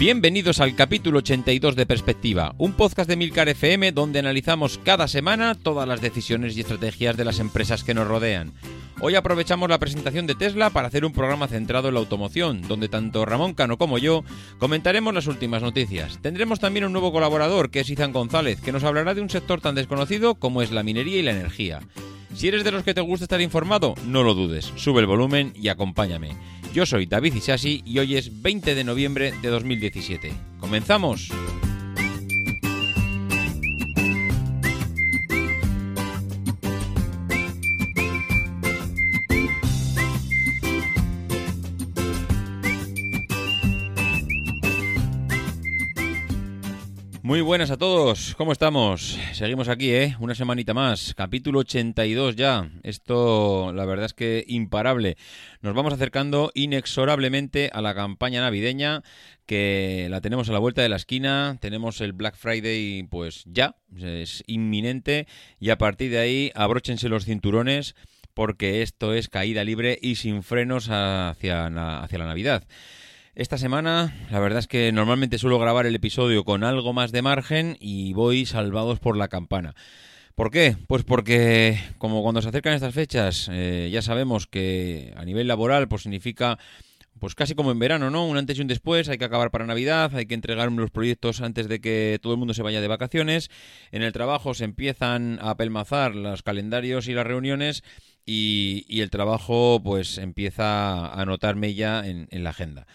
Bienvenidos al capítulo 82 de Perspectiva, un podcast de Milcar FM donde analizamos cada semana todas las decisiones y estrategias de las empresas que nos rodean. Hoy aprovechamos la presentación de Tesla para hacer un programa centrado en la automoción, donde tanto Ramón Cano como yo comentaremos las últimas noticias. Tendremos también un nuevo colaborador, que es Izan González, que nos hablará de un sector tan desconocido como es la minería y la energía. Si eres de los que te gusta estar informado, no lo dudes, sube el volumen y acompáñame. Yo soy David Isasi y hoy es 20 de noviembre de 2017. ¡Comenzamos! Muy buenas a todos, ¿cómo estamos? Seguimos aquí, ¿eh? Una semanita más, capítulo 82 ya. Esto, la verdad es que imparable. Nos vamos acercando inexorablemente a la campaña navideña, que la tenemos a la vuelta de la esquina. Tenemos el Black Friday, pues ya, es inminente. Y a partir de ahí, abróchense los cinturones, porque esto es caída libre y sin frenos hacia, hacia la Navidad. Esta semana, la verdad es que normalmente suelo grabar el episodio con algo más de margen y voy salvados por la campana. ¿Por qué? Pues porque, como cuando se acercan estas fechas, eh, ya sabemos que a nivel laboral, pues significa, pues casi como en verano, ¿no? Un antes y un después, hay que acabar para Navidad, hay que entregar los proyectos antes de que todo el mundo se vaya de vacaciones. En el trabajo se empiezan a apelmazar los calendarios y las reuniones y, el trabajo, pues empieza a notarme ya en- en la agenda.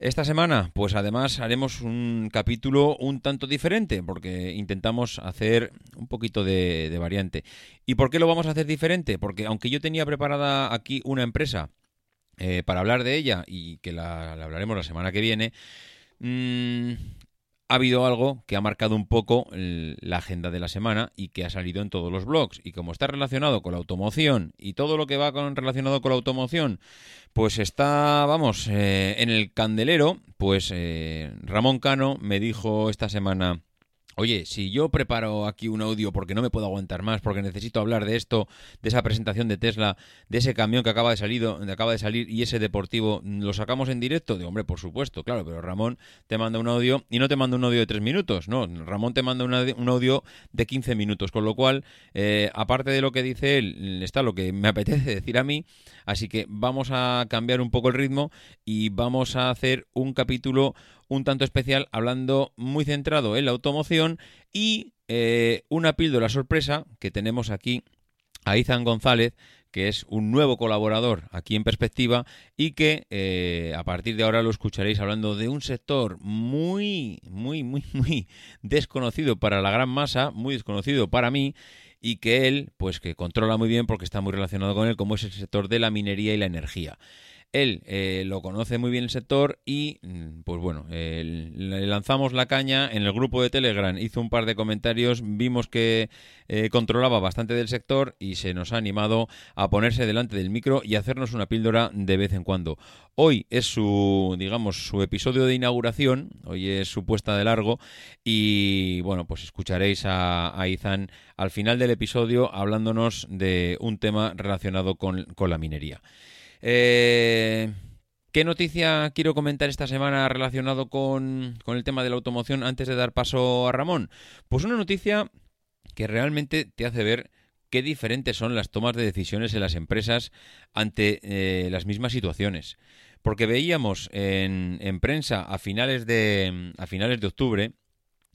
Esta semana, pues además haremos un capítulo un tanto diferente, porque intentamos hacer un poquito de, variante. ¿Y por qué lo vamos a hacer diferente? Porque aunque yo tenía preparada aquí una empresa eh, para hablar de ella y que la, la hablaremos la semana que viene, mm, ha habido algo que ha marcado un poco la agenda de la semana y que ha salido en todos los blogs. Y como está relacionado con la automoción y todo lo que va con, relacionado con la automoción, pues está, vamos, eh, en el candelero, pues eh, Ramón Cano me dijo esta semana... Oye, si yo preparo aquí un audio porque no me puedo aguantar más, porque necesito hablar de esto, de esa presentación de Tesla, de ese camión que acaba de salir, acaba de salir y ese deportivo, ¿lo sacamos en directo? De hombre, por supuesto, claro, pero Ramón te manda un audio y no te manda un audio de tres minutos, no, Ramón te manda un audio- un audio de 15 minutos, con lo cual, eh, aparte de lo que dice él, está lo que me apetece decir a mí, así que vamos a cambiar un poco el ritmo y vamos a hacer un capítulo un tanto especial hablando muy centrado en la automoción y eh, una píldora sorpresa que tenemos aquí a Izan González, que es un nuevo colaborador aquí en Perspectiva y que eh, a partir de ahora lo escucharéis hablando de un sector muy, muy, muy, muy desconocido para la gran masa, muy desconocido para mí y que él, pues que controla muy bien porque está muy relacionado con él, como es el sector de la minería y la energía. Él eh, lo conoce muy bien el sector y, mm, pues bueno, le lanzamos la caña en el grupo de Telegram, hizo un par de comentarios, vimos que eh, controlaba bastante del sector y se nos ha animado a ponerse delante del micro y hacernos una píldora de vez en cuando. Hoy es su, digamos, su episodio de inauguración, hoy es su puesta de largo y, bueno, pues escucharéis a, a Izan al final del episodio hablándonos de un tema relacionado con la minería. Eh, ¿Qué noticia quiero comentar esta semana relacionado con, con el tema de la automoción antes de dar paso a Ramón? Pues una noticia que realmente te hace ver qué diferentes son las tomas de decisiones en las empresas ante eh, las mismas situaciones. Porque veíamos en, en prensa a finales de, a finales de octubre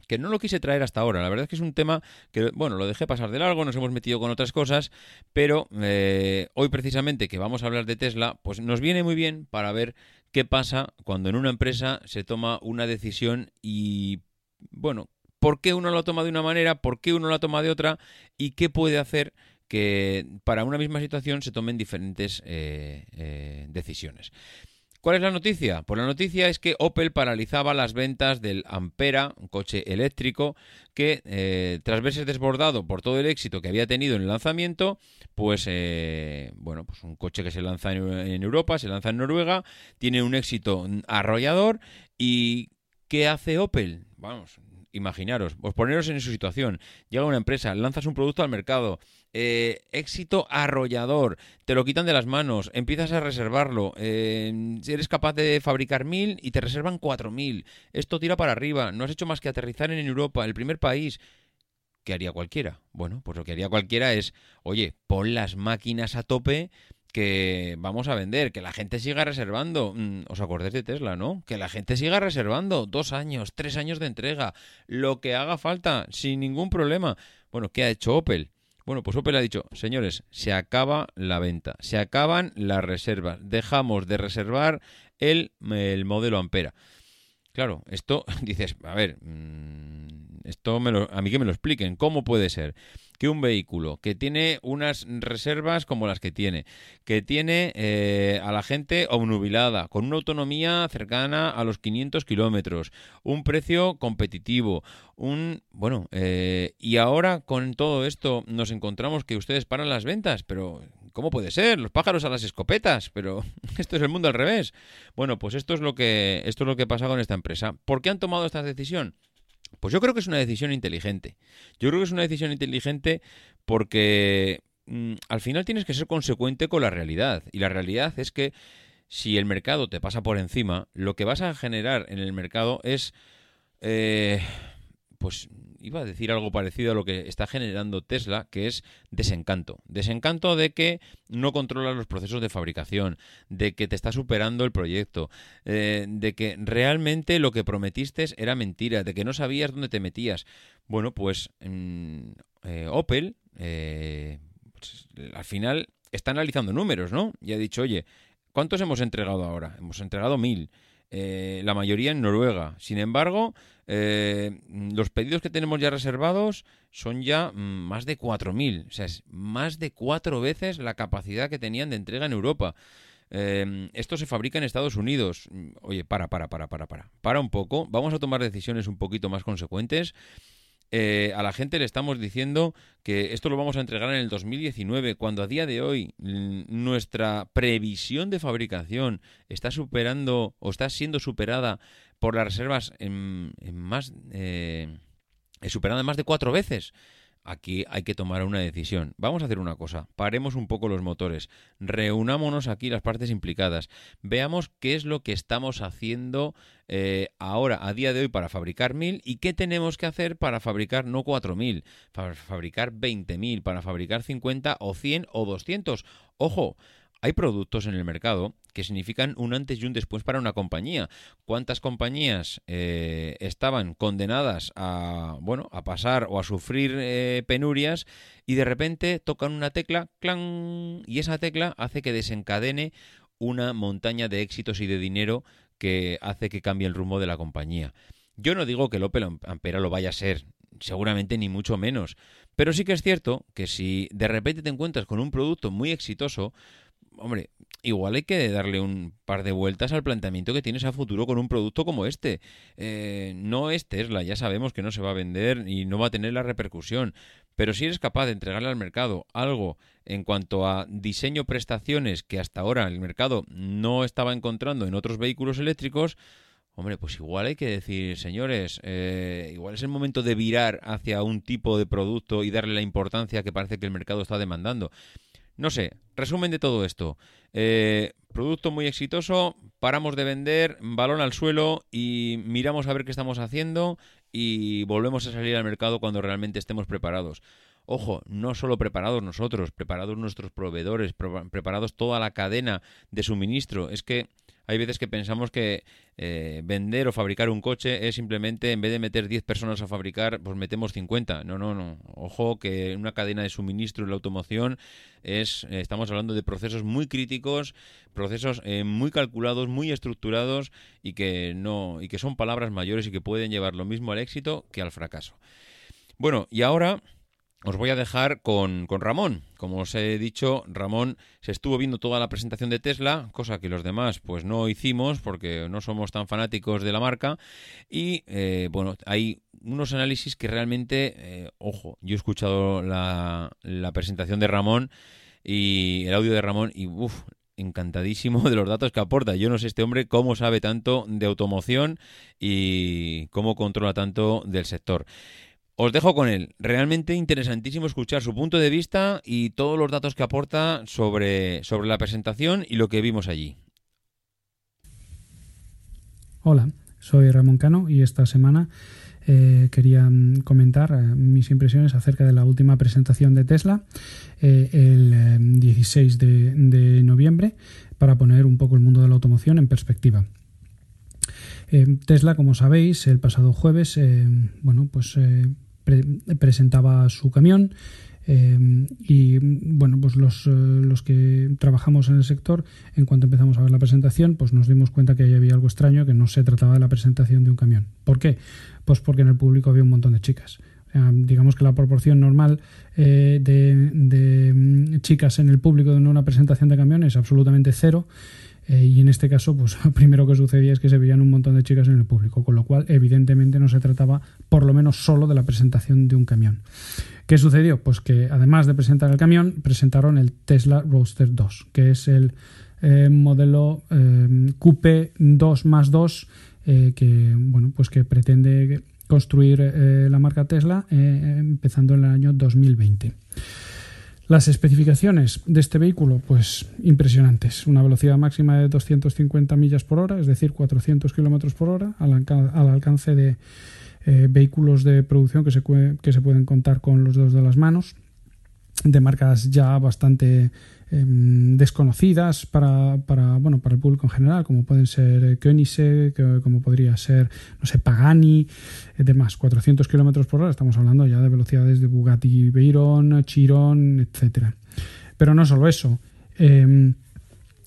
que no lo quise traer hasta ahora. La verdad es que es un tema que, bueno, lo dejé pasar de largo, nos hemos metido con otras cosas, pero eh, hoy precisamente que vamos a hablar de Tesla, pues nos viene muy bien para ver ¿Qué pasa cuando en una empresa se toma una decisión y, bueno, ¿por qué uno lo toma de una manera, por qué uno la toma de otra y qué puede hacer que para una misma situación se tomen diferentes eh, eh, decisiones? ¿Cuál es la noticia? Pues la noticia es que Opel paralizaba las ventas del Ampera, un coche eléctrico, que eh, tras verse desbordado por todo el éxito que había tenido en el lanzamiento, pues eh, bueno, pues un coche que se lanza en, Europa, se lanza en Noruega, tiene un éxito arrollador y ¿qué hace Opel? Vamos, imaginaros, pues poneros en su situación. Llega una empresa, lanzas un producto al mercado, eh, éxito arrollador, te lo quitan de las manos, empiezas a reservarlo, eh, eres capaz de fabricar mil y te reservan cuatro mil. Esto tira para arriba, no has hecho más que aterrizar en Europa, el primer país. ¿Qué haría cualquiera? Bueno, pues lo que haría cualquiera es, oye, pon las máquinas a tope que vamos a vender, que la gente siga reservando. Mm, ¿Os acordáis de Tesla, no? Que la gente siga reservando. Dos años, tres años de entrega, lo que haga falta, sin ningún problema. Bueno, ¿qué ha hecho Opel? Bueno, pues Opel ha dicho, señores, se acaba la venta, se acaban las reservas, dejamos de reservar el, el modelo Ampera. Claro, esto dices, a ver, mm, esto me lo- a mí que me lo expliquen, ¿cómo puede ser? Que un vehículo que tiene unas reservas como las que tiene, que tiene eh, a la gente obnubilada, con una autonomía cercana a los 500 kilómetros, un precio competitivo, un bueno, eh, y ahora con todo esto nos encontramos que ustedes paran las ventas, pero ¿cómo puede ser? Los pájaros a las escopetas, pero esto es el mundo al revés. Bueno, pues esto es lo que esto es lo que pasa con esta empresa. ¿Por qué han tomado esta decisión? Pues yo creo que es una decisión inteligente. Yo creo que es una decisión inteligente porque mm, al final tienes que ser consecuente con la realidad. Y la realidad es que si el mercado te pasa por encima, lo que vas a generar en el mercado es... eh, pues iba a decir algo parecido a lo que está generando Tesla, que es desencanto. Desencanto de que no controlas los procesos de fabricación, de que te está superando el proyecto, eh, de que realmente lo que prometiste era mentira, de que no sabías dónde te metías. Bueno, pues mm, eh, Opel, eh, al final, está analizando números, ¿no? Y ha dicho, oye, ¿cuántos hemos entregado ahora? Hemos entregado mil. Eh, la mayoría en Noruega. Sin embargo, eh, los pedidos que tenemos ya reservados son ya mm, más de 4.000. O sea, es más de cuatro veces la capacidad que tenían de entrega en Europa. Eh, esto se fabrica en Estados Unidos. Mm, Oye, para, para, para, para, para. Para un poco. Vamos a tomar decisiones un poquito más consecuentes. Eh, a la gente le estamos diciendo que esto lo vamos a entregar en el 2019, cuando a día de hoy nuestra previsión de fabricación está superando o está siendo superada por las reservas en, en más eh, eh, superada más de cuatro veces. Aquí hay que tomar una decisión. Vamos a hacer una cosa. Paremos un poco los motores. Reunámonos aquí las partes implicadas. Veamos qué es lo que estamos haciendo eh, ahora, a día de hoy, para fabricar 1000 y qué tenemos que hacer para fabricar no 4000, para fabricar 20.000, para fabricar 50 o 100 o 200. Ojo, hay productos en el mercado que significan un antes y un después para una compañía. ¿Cuántas compañías eh, estaban condenadas a bueno a pasar o a sufrir eh, penurias y de repente tocan una tecla, clan, y esa tecla hace que desencadene una montaña de éxitos y de dinero que hace que cambie el rumbo de la compañía. Yo no digo que el Opel Ampera lo vaya a ser, seguramente ni mucho menos, pero sí que es cierto que si de repente te encuentras con un producto muy exitoso, hombre, igual hay que darle un par de vueltas al planteamiento que tienes a futuro con un producto como este. Eh, no es Tesla, ya sabemos que no se va a vender y no va a tener la repercusión, pero si eres capaz de entregarle al mercado algo en cuanto a diseño prestaciones que hasta ahora el mercado no estaba encontrando en otros vehículos eléctricos, Hombre, pues igual hay que decir, señores, eh, igual es el momento de virar hacia un tipo de producto y darle la importancia que parece que el mercado está demandando. No sé, resumen de todo esto. Eh, producto muy exitoso, paramos de vender, balón al suelo y miramos a ver qué estamos haciendo y volvemos a salir al mercado cuando realmente estemos preparados. Ojo, no solo preparados nosotros, preparados nuestros proveedores, pro- preparados toda la cadena de suministro. Es que hay veces que pensamos que eh, vender o fabricar un coche es simplemente, en vez de meter 10 personas a fabricar, pues metemos 50. No, no, no. Ojo que una cadena de suministro en la automoción es, eh, estamos hablando de procesos muy críticos, procesos eh, muy calculados, muy estructurados y que no, y que son palabras mayores y que pueden llevar lo mismo al éxito que al fracaso. Bueno, y ahora os voy a dejar con, con, Ramón. Como os he dicho, Ramón se estuvo viendo toda la presentación de Tesla, cosa que los demás pues no hicimos porque no somos tan fanáticos de la marca. Y eh, bueno, hay unos análisis que realmente, eh, ojo, yo he escuchado la, la, presentación de Ramón y el audio de Ramón y uff, encantadísimo de los datos que aporta. Yo no sé este hombre cómo sabe tanto de automoción y cómo controla tanto del sector. Os dejo con él. Realmente interesantísimo escuchar su punto de vista y todos los datos que aporta sobre, sobre la presentación y lo que vimos allí. Hola, soy Ramón Cano y esta semana eh, quería mm, comentar eh, mis impresiones acerca de la última presentación de Tesla eh, el 16 de, de, noviembre para poner un poco el mundo de la automoción en perspectiva. Tesla, como sabéis, el pasado jueves, bueno, pues pre presentaba su camión eh, y bueno pues los, los, que trabajamos en el sector en cuanto empezamos a ver la presentación pues nos dimos cuenta que ahí había algo extraño que no se trataba de la presentación de un camión ¿por qué? pues porque en el público había un montón de chicas digamos que la proporción normal eh, de, de, mm, chicas en el público de una presentación de camión es absolutamente cero eh, y en este caso, pues lo primero que sucedía es que se veían un montón de chicas en el público, con lo cual evidentemente no se trataba por lo menos solo de la presentación de un camión. ¿Qué sucedió? Pues que además de presentar el camión, presentaron el Tesla Roadster 2, que es el eh, modelo eh, Coupe 2 más 2 eh, que, bueno, pues que pretende construir la marca Tesla empezando en el año 2020. Las especificaciones de este vehículo, pues impresionantes. Una velocidad máxima de 250 millas por hora, es decir, 400 kilómetros por hora, al, al, alcance de eh, vehículos de producción que se, que se pueden contar con los dedos de las manos, de marcas ya bastante desconocidas para, para, bueno, para el público en general, como pueden ser eh, Koenigsegg, como podría ser, no sé, Pagani, eh, demás. 400 kilómetros por hora, estamos hablando ya de velocidades de Bugatti Veyron, Chiron, etcétera. Pero no solo eso. Eh,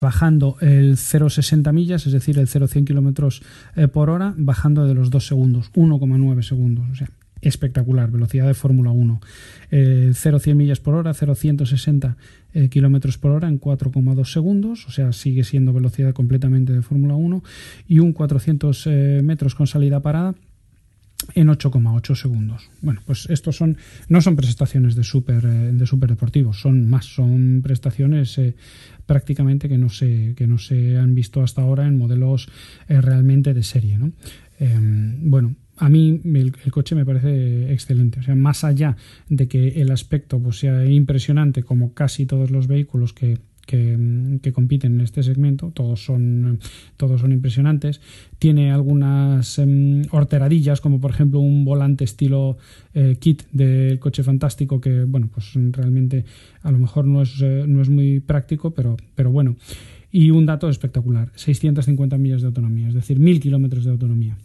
Bajando el 0,60 millas, es decir, el 0,100 kilómetros eh, por hora, bajando de los 2 segundos, 1,9 segundos. O sea, espectacular, velocidad de Fórmula 1. Eh, 0,100 millas por hora, 0,160 eh, kilómetros por hora en 4,2 segundos, o sea, sigue siendo velocidad completamente de Fórmula 1. Y un 400 eh, metros con salida parada en 8,8 segundos. Bueno, pues estos son no son prestaciones de super de super deportivos, son más, son prestaciones prácticamente que no se que no se han visto hasta ahora en modelos eh, realmente de serie, ¿no? bueno, a mí el, el, coche me parece excelente. O sea, más allá de que el aspecto pues, sea impresionante, como casi todos los vehículos que, que, compiten en este segmento, todos son, todos son impresionantes. Tiene algunas eh, horteradillas, como por ejemplo un volante estilo eh, kit del coche fantástico, que bueno, pues realmente a lo mejor no es, eh, no es muy práctico, pero, pero bueno. Y un dato espectacular, 650 millas de autonomía, es decir, 1000 kilómetros de autonomía.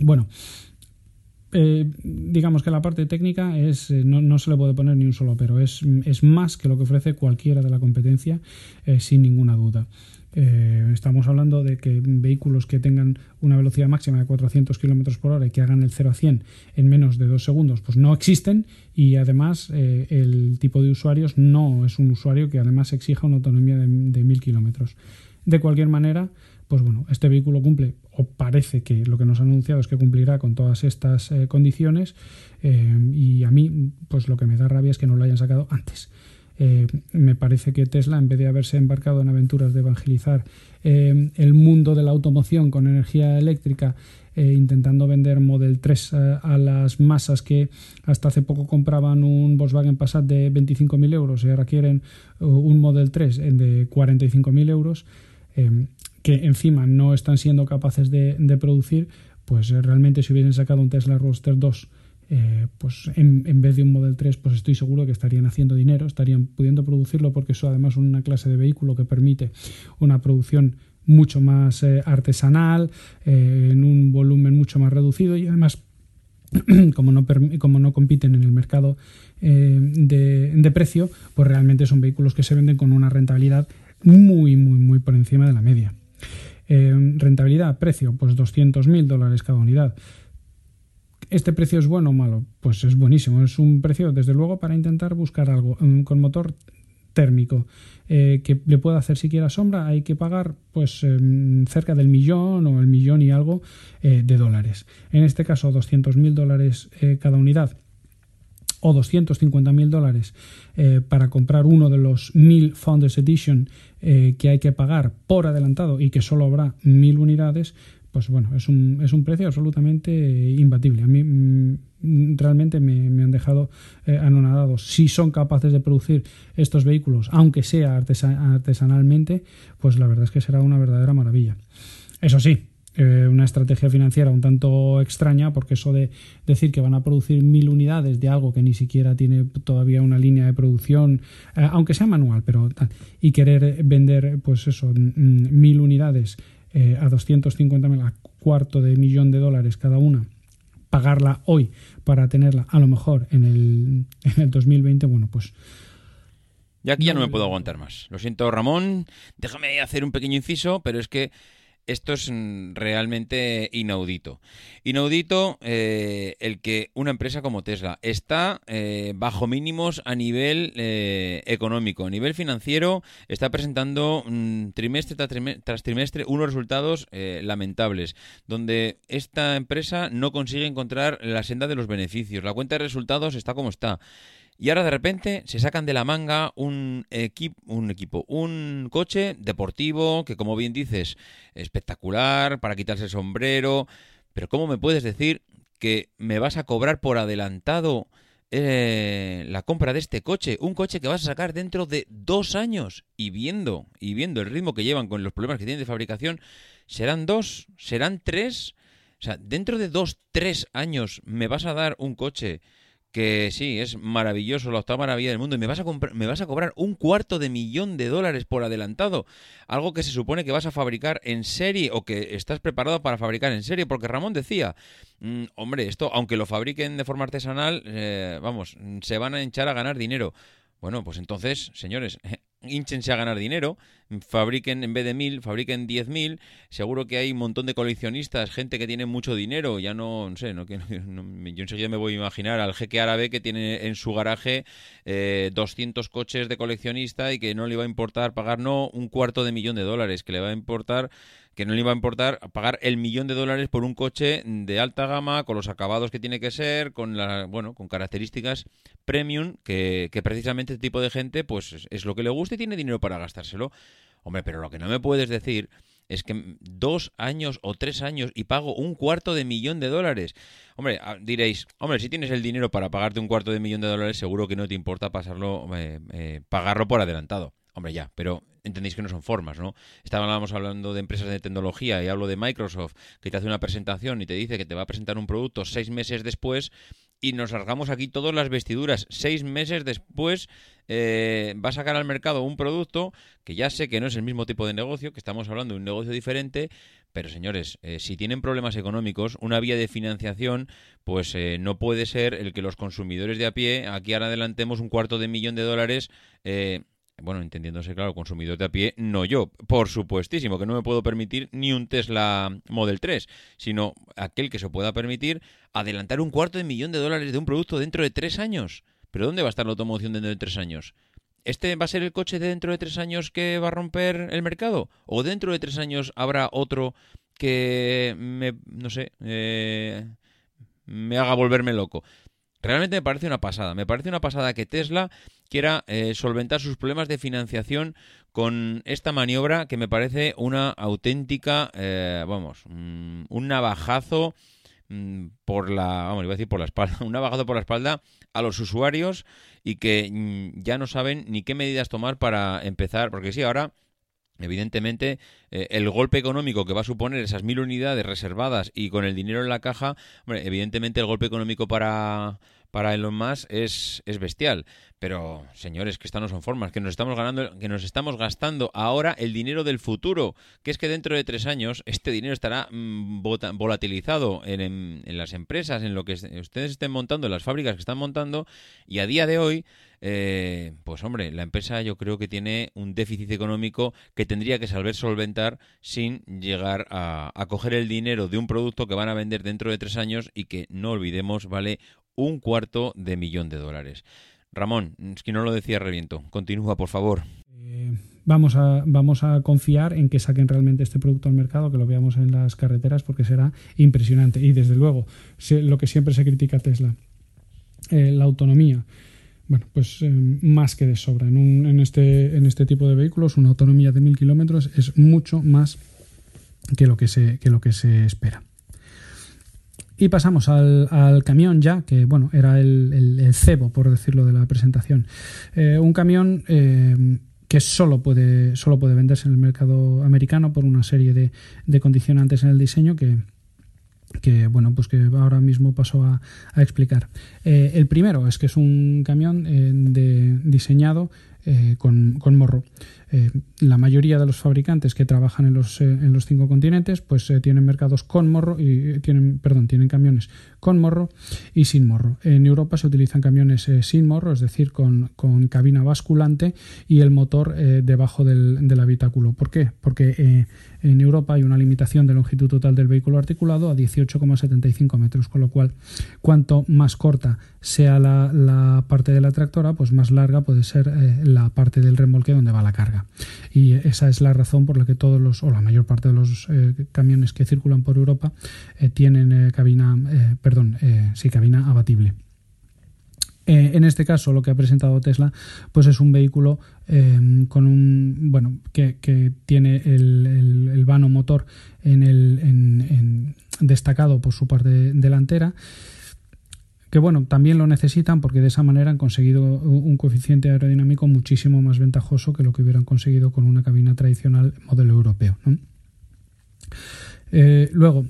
Bueno, eh, digamos que la parte técnica es eh, no, no, se le puede poner ni un solo pero, es, es más que lo que ofrece cualquiera de la competencia, eh, sin ninguna duda. Estamos hablando de que vehículos que tengan una velocidad máxima de 400 km por hora y que hagan el 0 a 100 en menos de dos segundos, pues no existen y además el tipo de usuarios no es un usuario que además exija una autonomía de, de 1000 kilómetros. De cualquier manera, pues bueno, este vehículo cumple, o parece que lo que nos han anunciado es que cumplirá con todas estas eh, condiciones, eh, y a mí, pues lo que me da rabia es que no lo hayan sacado antes. Eh, me parece que Tesla, en vez de haberse embarcado en aventuras de evangelizar el mundo de la automoción con energía eléctrica, intentando vender Model 3 a, a las masas que hasta hace poco compraban un Volkswagen Passat de 25.000 euros y ahora quieren un Model 3 de 45.000 euros, que encima no están siendo capaces de, de producir, pues eh, realmente si hubiesen sacado un Tesla Roadster 2 eh, pues en, vez de un Model 3, pues estoy seguro que estarían haciendo dinero, estarían pudiendo producirlo porque eso además es una clase de vehículo que permite una producción mucho más eh, artesanal, en un volumen mucho más reducido y además como no, como no compiten en el mercado de, de, precio, pues realmente son vehículos que se venden con una rentabilidad muy, muy, muy por encima de la media. Rentabilidad, precio, pues 200.000 dólares cada unidad. ¿Este precio es bueno o malo? Pues es buenísimo. Es un precio, desde luego, para intentar buscar algo mm, con motor térmico eh, que le pueda hacer siquiera sombra, hay que pagar pues eh, cerca del millón o el millón y algo eh, de dólares. En este caso, 200.000 dólares cada unidad o 250.000 dólares para comprar uno de los 1000 Founders Edition que hay que pagar por adelantado y que solo habrá 1000 unidades, pues bueno, es un, es un precio absolutamente imbatible. A mí mm, realmente me, me, han dejado eh, anonadados. Si son capaces de producir estos vehículos, aunque sea artesan artesanalmente, pues la verdad es que será una verdadera maravilla. Eso sí, eh, una estrategia financiera un tanto extraña, porque eso de decir que van a producir mil unidades de algo que ni siquiera tiene todavía una línea de producción, eh, aunque sea manual, pero y querer vender, pues eso, mil unidades eh, a 250.000, a cuarto de millón de dólares cada una, pagarla hoy para tenerla a lo mejor en el, en el 2020, bueno, pues... Y aquí ya no me puedo aguantar más. Lo siento, Ramón. Déjame hacer un pequeño inciso, pero es que esto es mm, realmente inaudito. Inaudito eh, el que una empresa como Tesla está eh, bajo mínimos a nivel eh, económico, a nivel financiero, está presentando mm, trimestre tras trimestre, tras trimestre unos resultados eh, lamentables, donde esta empresa no consigue encontrar la senda de los beneficios. La cuenta de resultados está como está. Y ahora de repente se sacan de la manga un, un equipo, un coche deportivo que como bien dices, espectacular, para quitarse el sombrero. Pero ¿cómo me puedes decir que me vas a cobrar por adelantado eh, la compra de este coche? Un coche que vas a sacar dentro de dos años. Y viendo, y viendo el ritmo que llevan con los problemas que tienen de fabricación, ¿serán dos? ¿Serán tres? O sea, dentro de dos, tres años me vas a dar un coche que sí, es maravilloso, la octava maravilla del mundo, y me vas, a me vas a cobrar un cuarto de millón de dólares por adelantado, algo que se supone que vas a fabricar en serie o que estás preparado para fabricar en serie, porque Ramón decía, mmm, hombre, esto, aunque lo fabriquen de forma artesanal, eh, vamos, se van a hinchar a ganar dinero. Bueno, pues entonces, señores, hinchense a ganar dinero, fabriquen en vez de mil, fabriquen diez mil, seguro que hay un montón de coleccionistas, gente que tiene mucho dinero, ya no, no sé, no, no, yo enseguida me voy a imaginar al jeque árabe que tiene en su garaje eh, 200 coches de coleccionista y que no le va a importar pagar no un cuarto de millón de dólares, que le va a importar que no le iba a importar pagar el millón de dólares por un coche de alta gama, con los acabados que tiene que ser, con la, bueno, con características premium, que, que precisamente este tipo de gente, pues es, lo que le gusta y tiene dinero para gastárselo. Hombre, pero lo que no me puedes decir es que dos años o tres años y pago un cuarto de millón de dólares. Hombre, diréis, hombre, si tienes el dinero para pagarte un cuarto de millón de dólares, seguro que no te importa pasarlo, eh, eh, pagarlo por adelantado. Hombre, ya, pero entendéis que no son formas, ¿no? Estábamos hablando de empresas de tecnología y hablo de Microsoft, que te hace una presentación y te dice que te va a presentar un producto seis meses después y nos largamos aquí todas las vestiduras. Seis meses después eh, va a sacar al mercado un producto que ya sé que no es el mismo tipo de negocio, que estamos hablando de un negocio diferente, pero señores, eh, si tienen problemas económicos, una vía de financiación, pues eh, no puede ser el que los consumidores de a pie, aquí ahora adelantemos un cuarto de millón de dólares. Bueno, entendiéndose, claro, consumidor de a pie, no yo, por supuestísimo, que no me puedo permitir ni un Tesla Model 3, sino aquel que se pueda permitir adelantar un cuarto de millón de dólares de un producto dentro de tres años. ¿Pero dónde va a estar la automoción dentro de tres años? ¿Este va a ser el coche de dentro de tres años que va a romper el mercado? ¿O dentro de tres años habrá otro que me, no sé, eh, me haga volverme loco? Realmente me parece una pasada. Me parece una pasada que Tesla quiera eh, solventar sus problemas de financiación con esta maniobra que me parece una auténtica, eh, vamos, mm, un navajazo mm, por la, vamos, iba a decir por la espalda, un navajazo por la espalda a los usuarios y que mm, ya no saben ni qué medidas tomar para empezar, porque sí, ahora Evidentemente, eh, el golpe económico que va a suponer esas mil unidades reservadas y con el dinero en la caja, hombre, evidentemente el golpe económico para, para Elon Musk es, es bestial. Pero, señores, que estas no son formas, que nos estamos ganando, que nos estamos gastando ahora el dinero del futuro, que es que dentro de tres años este dinero estará mm, volatilizado en, en- las empresas, en lo que es- ustedes estén montando, en las fábricas que están montando, y a día de hoy, eh, pues hombre, la empresa yo creo que tiene un déficit económico que tendría que saber solventar sin llegar a, a coger el dinero de un producto que van a vender dentro de tres años y que no olvidemos vale un cuarto de millón de dólares. Ramón, es que no lo decía reviento. Continúa, por favor. Eh, vamos, a, vamos a confiar en que saquen realmente este producto al mercado, que lo veamos en las carreteras, porque será impresionante. Y desde luego, lo que siempre se critica a Tesla, eh, la autonomía. Bueno, pues eh, más que de sobra. Este, en este tipo de vehículos, una autonomía de mil kilómetros es mucho más que lo que se espera. Y pasamos al, al camión ya, que bueno, era el, cebo, por decirlo, de la presentación. Eh, un camión eh, que solo puede, solo puede venderse en el mercado americano por una serie de, condicionantes en el diseño que, que bueno pues que ahora mismo paso a, explicar Eh, el primero es que es un camión diseñado con, con morro Eh, la mayoría de los fabricantes que trabajan en los, eh, en los cinco continentes pues eh, tienen mercados con morro y tienen perdón tienen camiones con morro y sin morro en Europa se utilizan camiones sin morro es decir con, con cabina basculante y el motor debajo del, del habitáculo ¿por qué? porque en Europa hay una limitación de longitud total del vehículo articulado a 18,75 metros, con lo cual cuanto más corta sea la, la parte de la tractora, pues más larga puede ser la parte del remolque donde va la carga. Y esa es la razón por la que todos los, o la mayor parte de los eh, camiones que circulan por Europa eh, tienen eh, cabina, perdón, sí, cabina abatible. En este caso, lo que ha presentado Tesla, pues es un vehículo eh, con un bueno que, que tiene el, el- vano motor en el en- destacado por su parte delantera. Que bueno, también lo necesitan porque de esa manera han conseguido un coeficiente aerodinámico muchísimo más ventajoso que lo que hubieran conseguido con una cabina tradicional modelo europeo. Eh, luego,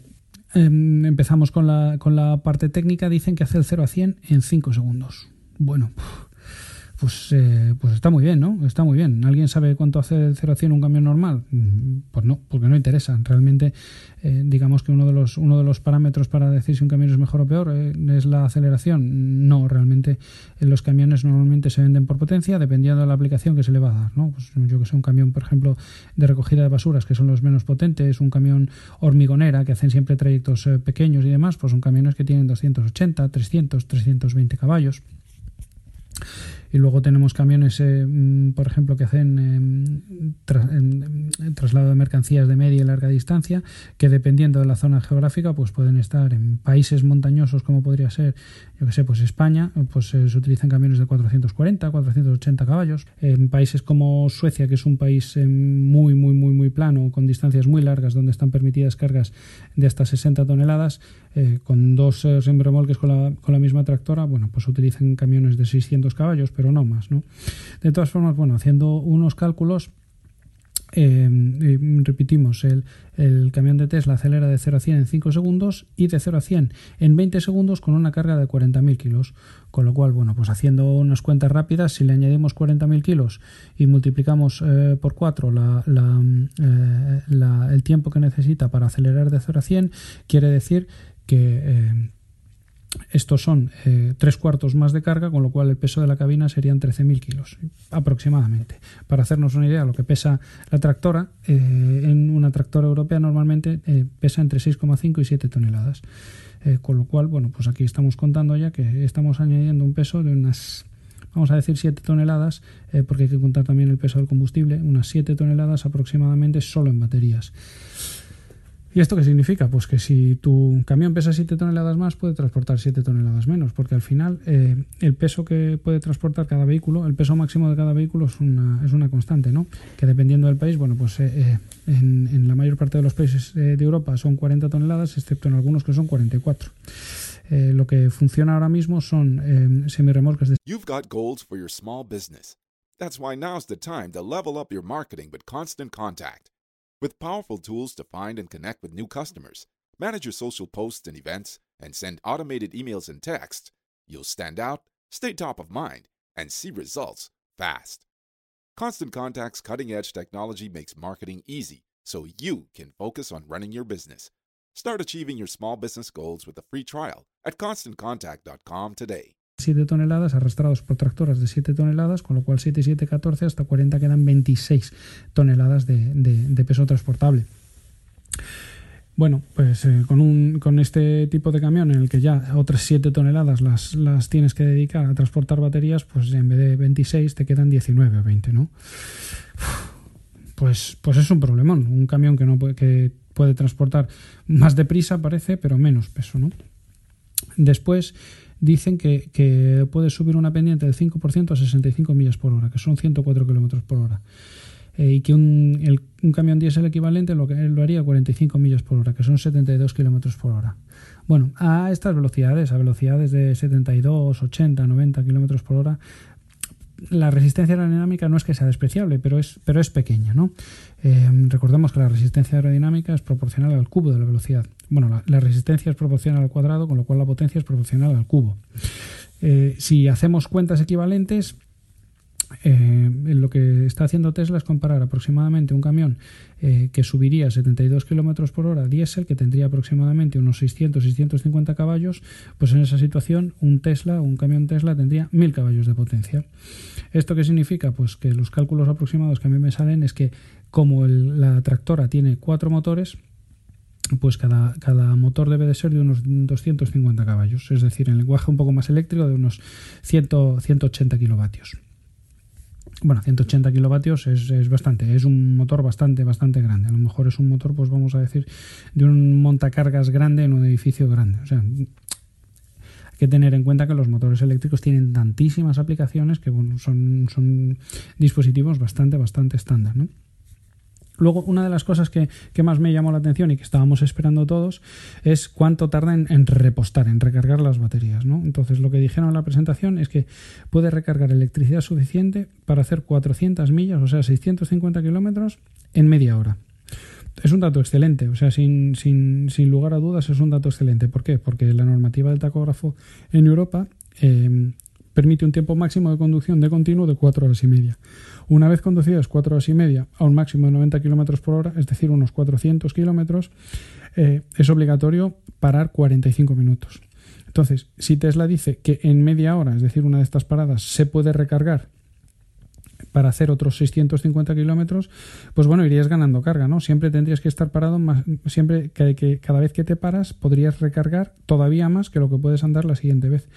em, empezamos con la, con la parte técnica. Dicen que hace el 0 a 100 en 5 segundos. Bueno, pues, eh, pues está muy bien, ¿no? Está muy bien. ¿Alguien sabe cuánto hace el 0 a 100 un camión normal? Mm, Pues no, porque no interesa. Realmente, eh, digamos que uno de, los, uno de los parámetros para decir si un camión es mejor o peor eh, es la aceleración. No, realmente eh, los camiones normalmente se venden por potencia dependiendo de la aplicación que se le va a dar, ¿no? Pues yo que sé, un camión, por ejemplo, de recogida de basuras, que son los menos potentes, un camión hormigonera, que hacen siempre trayectos eh, pequeños y demás, pues son camiones que tienen 280, 300, 320 caballos. Y luego tenemos camiones, eh, mm, por ejemplo, que hacen eh, em, em, traslado de mercancías de media y larga distancia, que dependiendo de la zona geográfica, pues pueden estar en países montañosos como podría ser, yo que sé, pues España, pues eh, se utilizan camiones de 440, 480 caballos. En países como Suecia, que es un país eh, muy, muy, muy, muy plano, con distancias muy largas, donde están permitidas cargas de hasta 60 toneladas, eh, con dos eh, remolques con la, con la misma tractora, bueno, pues utilizan camiones de 600 caballos, no más, ¿no? De todas formas, bueno, haciendo unos cálculos, eh, repetimos, el, el camión de Tesla acelera de 0 a 100 en 5 segundos y de 0 a 100 en 20 segundos con una carga de 40.000 kilos. Con lo cual, bueno, pues haciendo unas cuentas rápidas, si le añadimos 40.000 kilos y multiplicamos eh, por 4 la, la, eh, la- el tiempo que necesita para acelerar de 0 a 100, quiere decir que... estos son eh, tres cuartos más de carga, con lo cual el peso de la cabina serían 13.000 kilos aproximadamente. Para hacernos una idea, lo que pesa la tractora, eh, en una tractora europea normalmente eh, pesa entre 6,5 y 7 toneladas. Con lo cual, bueno, pues aquí estamos contando ya que estamos añadiendo un peso de unas, vamos a decir 7 toneladas, porque hay que contar también el peso del combustible, unas 7 toneladas aproximadamente solo en baterías. ¿Y esto qué significa? Pues que si tu camión pesa 7 toneladas más, puede transportar 7 toneladas menos, porque al final eh, el peso que puede transportar cada vehículo, el peso máximo de cada vehículo es una, es una constante, ¿no? Que dependiendo del país, bueno, pues eh, eh, en, la mayor parte de los países eh, de Europa son 40 toneladas, excepto en algunos que son 44. Eh, lo que funciona ahora mismo son semirremolques de You've got goals for your small business. That's why now's the time to level up your marketing with Constant Contact. With powerful tools to find and connect with new customers, manage your social posts and events, and send automated emails and texts, you'll stand out, stay top of mind, and see results fast. Constant Contact's cutting edge technology makes marketing easy so you can focus on running your business. Start achieving your small business goals with a free trial at constantcontact.com today. 7 toneladas arrastrados por tractoras de 7 toneladas, con lo cual 7 y 7, 14, hasta 40 quedan 26 toneladas de, de- de peso transportable. Bueno, pues eh, con, un, con este tipo de camión en el que ya otras 7 toneladas las, las tienes que dedicar a transportar baterías, pues en vez de 26 te quedan 19 o 20, ¿no? Pues, pues es un problemón. Un camión que, no puede, que puede transportar más deprisa, parece, pero menos peso, ¿no? Después dicen que, que puede subir una pendiente del 5% a 65 millas por hora, que son 104 kilómetros por hora. Eh, y que un, el- un camión diésel equivalente lo, lo haría a 45 millas por hora, que son 72 kilómetros por hora. Bueno, a estas velocidades, a velocidades de 72, 80, 90 kilómetros por hora, la resistencia aerodinámica no es que sea despreciable, pero es, pero es pequeña, ¿no? Eh, recordemos que la resistencia aerodinámica es proporcional al cubo de la velocidad. Bueno, la, la resistencia es proporcional al cuadrado, con lo cual la potencia es proporcional al cubo. Eh, si hacemos cuentas equivalentes, eh, lo que está haciendo Tesla es comparar aproximadamente un camión eh, que subiría 72 kilómetros por hora diésel, que tendría aproximadamente unos 600-650 caballos, pues en esa situación un Tesla, un camión Tesla tendría 1000 caballos de potencia. ¿Esto qué significa? Pues que los cálculos aproximados que a mí me salen es que como el- la tractora tiene cuatro motores, pues cada, cada motor debe de ser de unos 250 caballos, es decir, en lenguaje un poco más eléctrico de unos 100, 180 kilovatios. Bueno, 180 kilovatios es, es bastante, es un motor bastante, bastante grande. A lo mejor es un motor, pues vamos a decir, de un montacargas grande en un edificio grande. O sea, hay que tener en cuenta que los motores eléctricos tienen tantísimas aplicaciones que bueno, son, son dispositivos bastante, bastante estándar, ¿no? Luego, una de las cosas que, que más me llamó la atención y que estábamos esperando todos es cuánto tarda en, repostar, en recargar las baterías. ¿no? Entonces, lo que dijeron en la presentación es que puede recargar electricidad suficiente para hacer 400 millas, o sea, 650 kilómetros, en media hora. Es un dato excelente, o sea, sin, sin, sin lugar a dudas es un dato excelente. ¿Por qué? Porque la normativa del tacógrafo en Europa eh, permite un tiempo máximo de conducción de continuo de 4 horas y media. Una vez conducidas 4 horas y media a un máximo de 90 kilómetros por hora, es decir, unos 400 kilómetros, eh, es obligatorio parar 45 minutos. Entonces, si Tesla dice que en media hora, es decir, una de estas paradas, se puede recargar para hacer otros 650 kilómetros, pues bueno, irías ganando carga, ¿no? Siempre tendrías que estar parado, más, siempre que cada vez que te paras podrías recargar todavía más que lo que puedes andar la siguiente vez.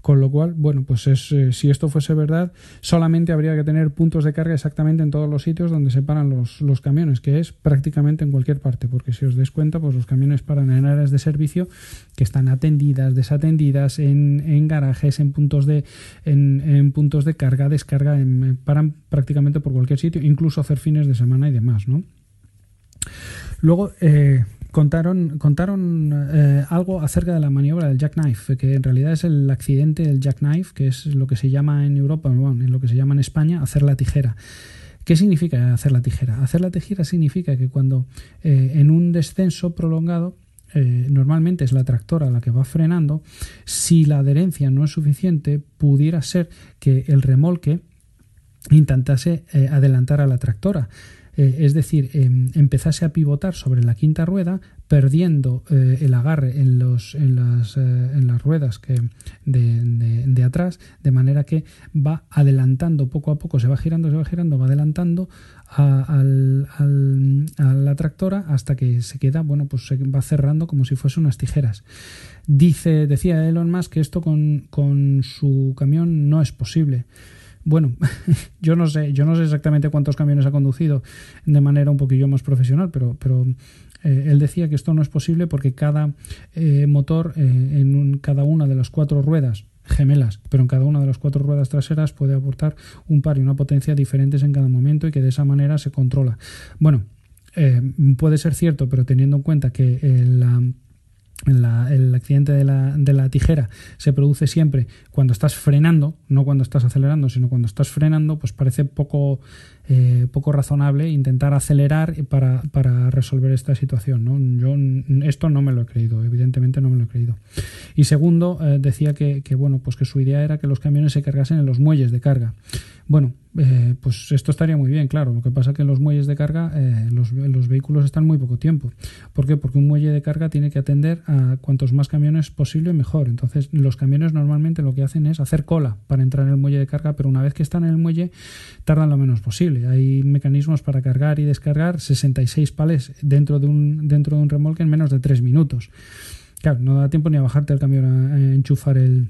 Con lo cual, bueno, pues es, eh, si esto fuese verdad, solamente habría que tener puntos de carga exactamente en todos los sitios donde se paran los, los camiones, que es prácticamente en cualquier parte, porque si os dais cuenta, pues los camiones paran en áreas de servicio que están atendidas, desatendidas, en, en garajes, en puntos de, en, en puntos de carga, descarga, en- paran prácticamente por cualquier sitio, incluso hacer fines de semana y demás, ¿no? Luego eh, contaron, contaron eh, algo acerca de la maniobra del jackknife, que en realidad es el accidente del jackknife, que es lo que se llama en Europa, bueno, en lo que se llama en España, hacer la tijera. ¿Qué significa hacer la tijera? Hacer la tijera significa que cuando eh, en un descenso prolongado eh, normalmente es la tractora la que va frenando, si la adherencia no es suficiente, pudiera ser que el remolque intentase eh, adelantar a la tractora. Eh, es decir, em, empezase a pivotar sobre la quinta rueda, perdiendo eh, el agarre en, los, en, las, eh, ruedas que de, atrás, de manera que va adelantando poco a poco, se va girando, se va girando, va adelantando a, al- la tractora hasta que se queda, bueno, pues se va cerrando como si fuese unas tijeras. Dice, decía Elon Musk que esto con su camión no es posible. Bueno, yo no sé, yo no sé exactamente cuántos camiones ha conducido de manera un poquillo más profesional, pero, Eh, él decía que esto no es posible porque cada eh, motor eh, en cada una de las cuatro ruedas gemelas, pero en cada una de las cuatro ruedas traseras puede aportar un par y una potencia diferentes en cada momento y que de esa manera se controla. Bueno, puede ser cierto, pero teniendo en cuenta que la el accidente de la, de la tijera se produce siempre cuando estás frenando, no cuando estás acelerando, sino cuando estás frenando, pues parece poco, eh, poco razonable intentar acelerar para, para resolver esta situación. ¿no? Yo esto no me lo he creído, evidentemente no me lo he creído. Y segundo, eh, decía que, que, bueno, pues que su idea era que los camiones se cargasen en los muelles de carga. Bueno, eh, pues esto estaría muy bien, claro. Lo que pasa que en los muelles de carga eh, los, los vehículos están muy poco tiempo. ¿Por qué? Porque un muelle de carga tiene que atender a cuantos más camiones posible mejor. Entonces, los camiones normalmente lo que hacen es hacer cola para entrar en el muelle de carga, pero una vez que están en el muelle, tardan lo menos posible. Hay mecanismos para cargar y descargar 66 pales dentro de un, dentro de un remolque en menos de 3 minutos. Claro, no da tiempo ni a bajarte el camión a enchufar el,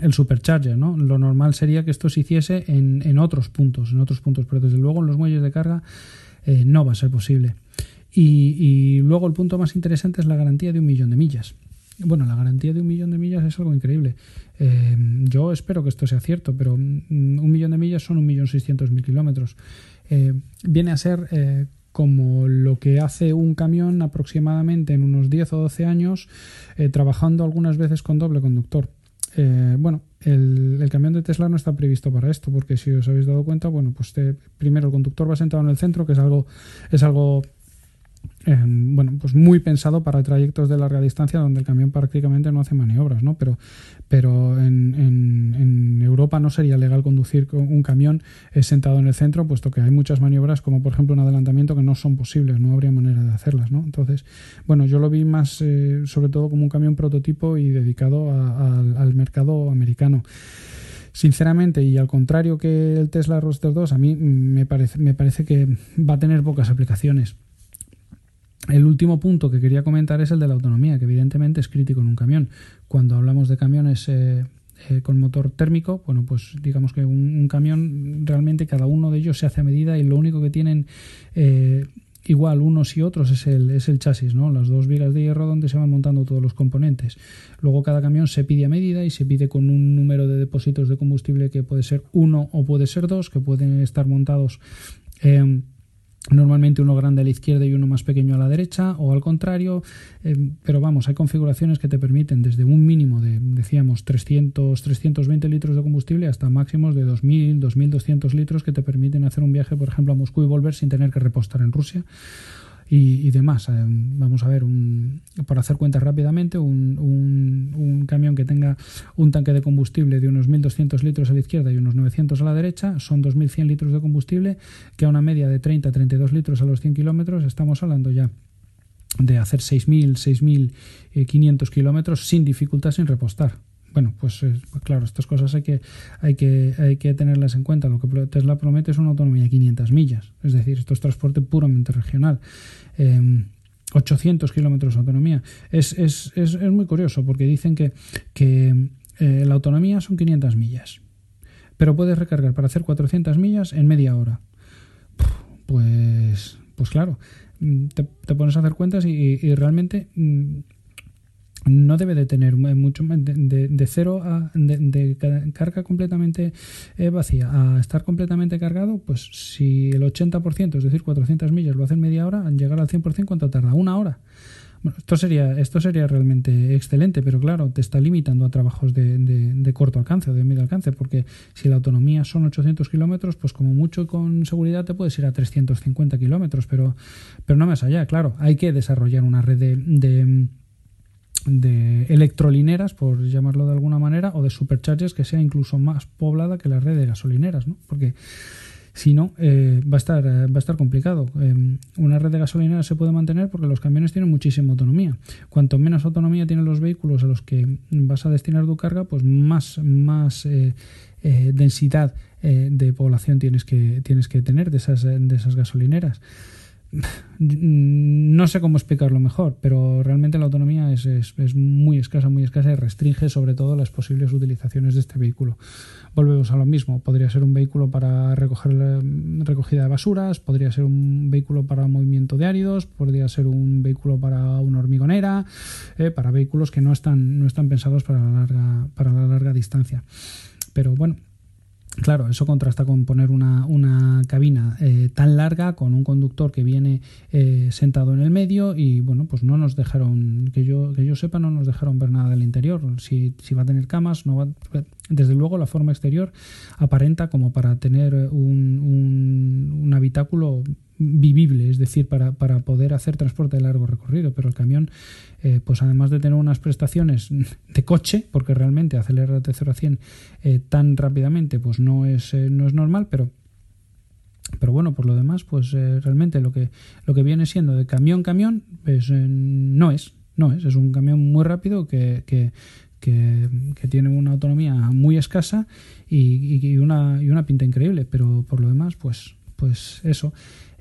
el supercharger, ¿no? Lo normal sería que esto se hiciese en, en otros puntos, en otros puntos, pero desde luego en los muelles de carga eh, no va a ser posible. Y, luego el punto más interesante es la garantía de un millón de millas. Bueno, la garantía de un millón de millas es algo increíble. Eh, yo espero que esto sea cierto, pero mm, un millón de millas son un millón seiscientos mil kilómetros. Eh, viene a ser como lo que hace un camión aproximadamente en unos 10 o 12 años, trabajando algunas veces con doble conductor. Eh, bueno, el, el camión de Tesla no está previsto para esto, porque si os habéis dado cuenta, bueno, pues te- primero el conductor va sentado en el centro, que es algo, es algo eh, bueno, pues muy pensado para trayectos de larga distancia donde el camión prácticamente no hace maniobras, ¿no? Pero, pero en, Europa no sería legal conducir con un camión eh, sentado en el centro, puesto que hay muchas maniobras, como por ejemplo un adelantamiento, que no son posibles, no habría manera de hacerlas, ¿no? Entonces, bueno, yo lo vi más, eh, sobre todo como un camión prototipo y dedicado al- mercado americano. Sinceramente, y al contrario que el Tesla Roadster 2, a mí me me parece que va a tener pocas aplicaciones. El último punto que quería comentar es el de la autonomía, que evidentemente es crítico en un camión. Cuando hablamos de camiones eh, eh, con motor térmico, bueno, pues digamos que un, camión realmente cada uno de ellos se hace a medida y lo único que tienen eh, igual unos y otros es el, es el chasis, ¿no? Las dos vigas de hierro donde se van montando todos los componentes. Luego cada camión se pide a medida y se pide con un número de depósitos de combustible que puede ser uno o puede ser dos, que pueden estar montados. eh, Normalmente uno grande a la izquierda y uno más pequeño a la derecha o al contrario, eh, pero vamos, hay configuraciones que te permiten desde un mínimo de, decíamos, 300, 320 litros de combustible hasta máximos de 2.000, 2.200 litros que te permiten hacer un viaje, por ejemplo, a Moscú y volver sin tener que repostar en Rusia y, y demás. Eh, vamos a ver, un, hacer cuentas rápidamente, un, un- un camión que tenga un tanque de combustible de unos 1.200 litros a la izquierda y unos 900 a la derecha, son 2.100 litros de combustible, que a una media de 30-32 litros a los 100 kilómetros estamos hablando ya de hacer 6.000, 6.500 kilómetros sin dificultad, sin repostar. Bueno, pues eh, claro, estas cosas hay que, hay, que, hay que tenerlas en cuenta. Lo que Tesla promete es una autonomía de 500 millas, es decir, esto es transporte puramente regional. Eh, 800 kilómetros de autonomía. Es, es, es, es muy curioso porque dicen que, que eh, la autonomía son 500 millas, pero puedes recargar para hacer 400 millas en media hora. Pues, pues claro, mm, te, pones a hacer cuentas y, y- y realmente mm, no debe de tener mu- mucho de, de- cero a de, de ca- carga completamente eh, vacía a estar completamente cargado, pues si el 80%, es decir, 400 millas lo hace en media hora, en llegar al 100%, ¿cuánto tarda? Una hora. Bueno, esto sería, esto sería realmente excelente, pero claro, te está limitando a trabajos de, corto alcance o de medio alcance, porque si la autonomía son 800 kilómetros, pues como mucho con seguridad te puedes ir a 350 kilómetros, pero, pero no más allá, claro, hay que desarrollar una red de, de electrolineras, por llamarlo de alguna manera, o de superchargers que sea incluso más poblada que la red de gasolineras, ¿no? Porque si no, eh, va, a estar, eh, va a estar complicado. Eh, una red de gasolineras se puede mantener porque los camiones tienen muchísima autonomía. Cuanto menos autonomía tienen los vehículos a los que vas a destinar tu carga, pues más, más eh, eh, densidad de población tienes que, tienes que tener de esas, de esas gasolineras. no sé cómo explicarlo mejor, pero realmente la autonomía es, es, es, muy escasa, muy escasa y restringe sobre todo las posibles utilizaciones de este vehículo. Volvemos a lo mismo, podría ser un vehículo para recoger recogida de basuras, podría ser un vehículo para movimiento de áridos, podría ser un vehículo para una hormigonera, eh, para vehículos que no están, no están pensados para la larga, para la larga distancia. Pero bueno, Claro, eso contrasta con poner una, una cabina eh, tan larga con un conductor que viene eh, sentado en el medio y bueno, pues no nos dejaron, que yo, que yo sepa, no nos dejaron ver nada del interior. Si, si va a tener camas, no va, desde luego la forma exterior aparenta como para tener un, un, un habitáculo vivible, es decir, para, para, poder hacer transporte de largo recorrido, pero el camión, eh, pues además de tener unas prestaciones de coche, porque realmente acelerar de 0 a 100 eh, tan rápidamente, pues no es, eh, no es normal, pero pero bueno, por lo demás, pues eh, realmente lo que, lo que viene siendo de camión camión, pues no es, no es, es un camión muy rápido que, que, que, que tiene una autonomía muy escasa y, y, una, y una pinta increíble, pero por lo demás, pues, pues eso.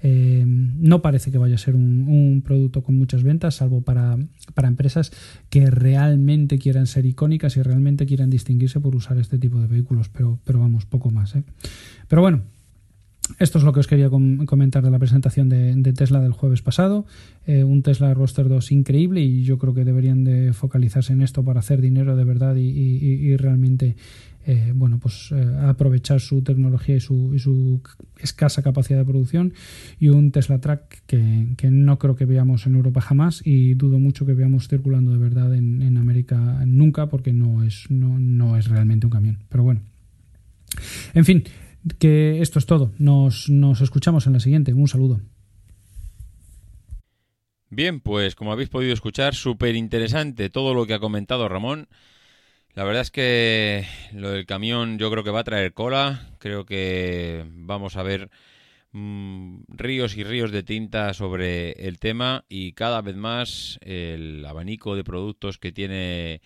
Eh, no parece que vaya a ser un, producto con muchas ventas, salvo para, para empresas que realmente quieran ser icónicas y realmente quieran distinguirse por usar este tipo de vehículos, pero, pero vamos, poco más. ¿eh? Pero bueno, esto es lo que os quería com comentar de la presentación de, de, Tesla del jueves pasado. Eh, un Tesla Roadster 2 increíble y yo creo que deberían de focalizarse en esto para hacer dinero de verdad y, y, y realmente eh, bueno, pues eh, aprovechar su tecnología y su, escasa capacidad de producción y un Tesla Track que, que, no creo que veamos en Europa jamás y dudo mucho que veamos circulando de verdad en, en América nunca porque no es, no, no es realmente un camión. Pero bueno. En fin, que esto es todo. Nos, nos escuchamos en la siguiente. Un saludo. Bien, pues como habéis podido escuchar, súper interesante todo lo que ha comentado Ramón. La verdad es que lo del camión yo creo que va a traer cola. Creo que vamos a ver mmm, ríos y ríos de tinta sobre el tema y cada vez más el abanico de productos que tiene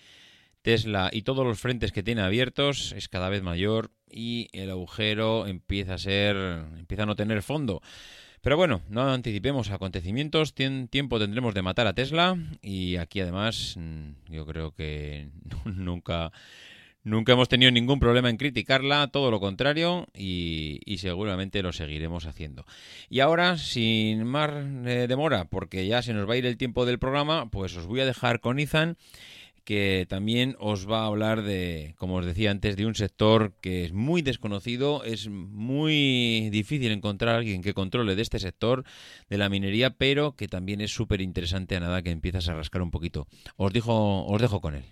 Tesla y todos los frentes que tiene abiertos es cada vez mayor y el agujero empieza a ser empieza a no tener fondo. Pero bueno, no anticipemos acontecimientos, tiempo tendremos de matar a Tesla y aquí además mm, yo creo que nunca, nunca hemos tenido ningún problema en criticarla, todo lo contrario y, seguramente lo seguiremos haciendo. Y ahora, sin más eh, demora, porque ya se nos va a ir el tiempo del programa, pues os voy a dejar con Ethan que también os va a hablar de, como os decía antes, de un sector que es muy desconocido, es muy difícil encontrar a alguien que controle de este sector, de la minería, pero que también es súper interesante a nada que empiezas a rascar un poquito. Os, dijo, os dejo con él.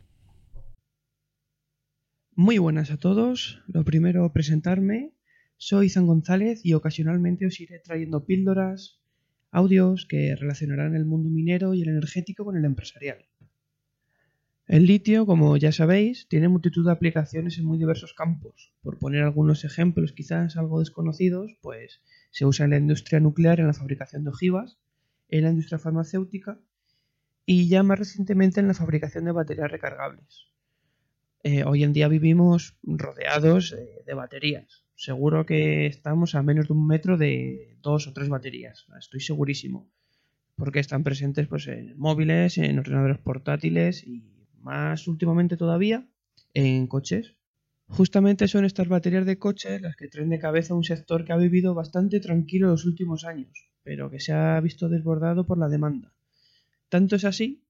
Muy buenas a todos. Lo primero, presentarme. Soy Zan González y ocasionalmente os iré trayendo píldoras, audios que relacionarán el mundo minero y el energético con el empresarial. El litio, como ya sabéis, tiene multitud de aplicaciones en muy diversos campos. Por poner algunos ejemplos quizás algo desconocidos, pues se usa en la industria nuclear en la fabricación de ojivas, en la industria farmacéutica y ya más recientemente en la fabricación de baterías recargables. Eh, hoy en día vivimos rodeados de, de baterías. Seguro que estamos a menos de un metro de dos o tres baterías, estoy segurísimo, porque están presentes pues, en móviles, en ordenadores portátiles y más últimamente todavía, en coches. Justamente son estas baterías de coches las que traen de cabeza un sector que ha vivido bastante tranquilo los últimos años, pero que se ha visto desbordado por la demanda. Tanto es así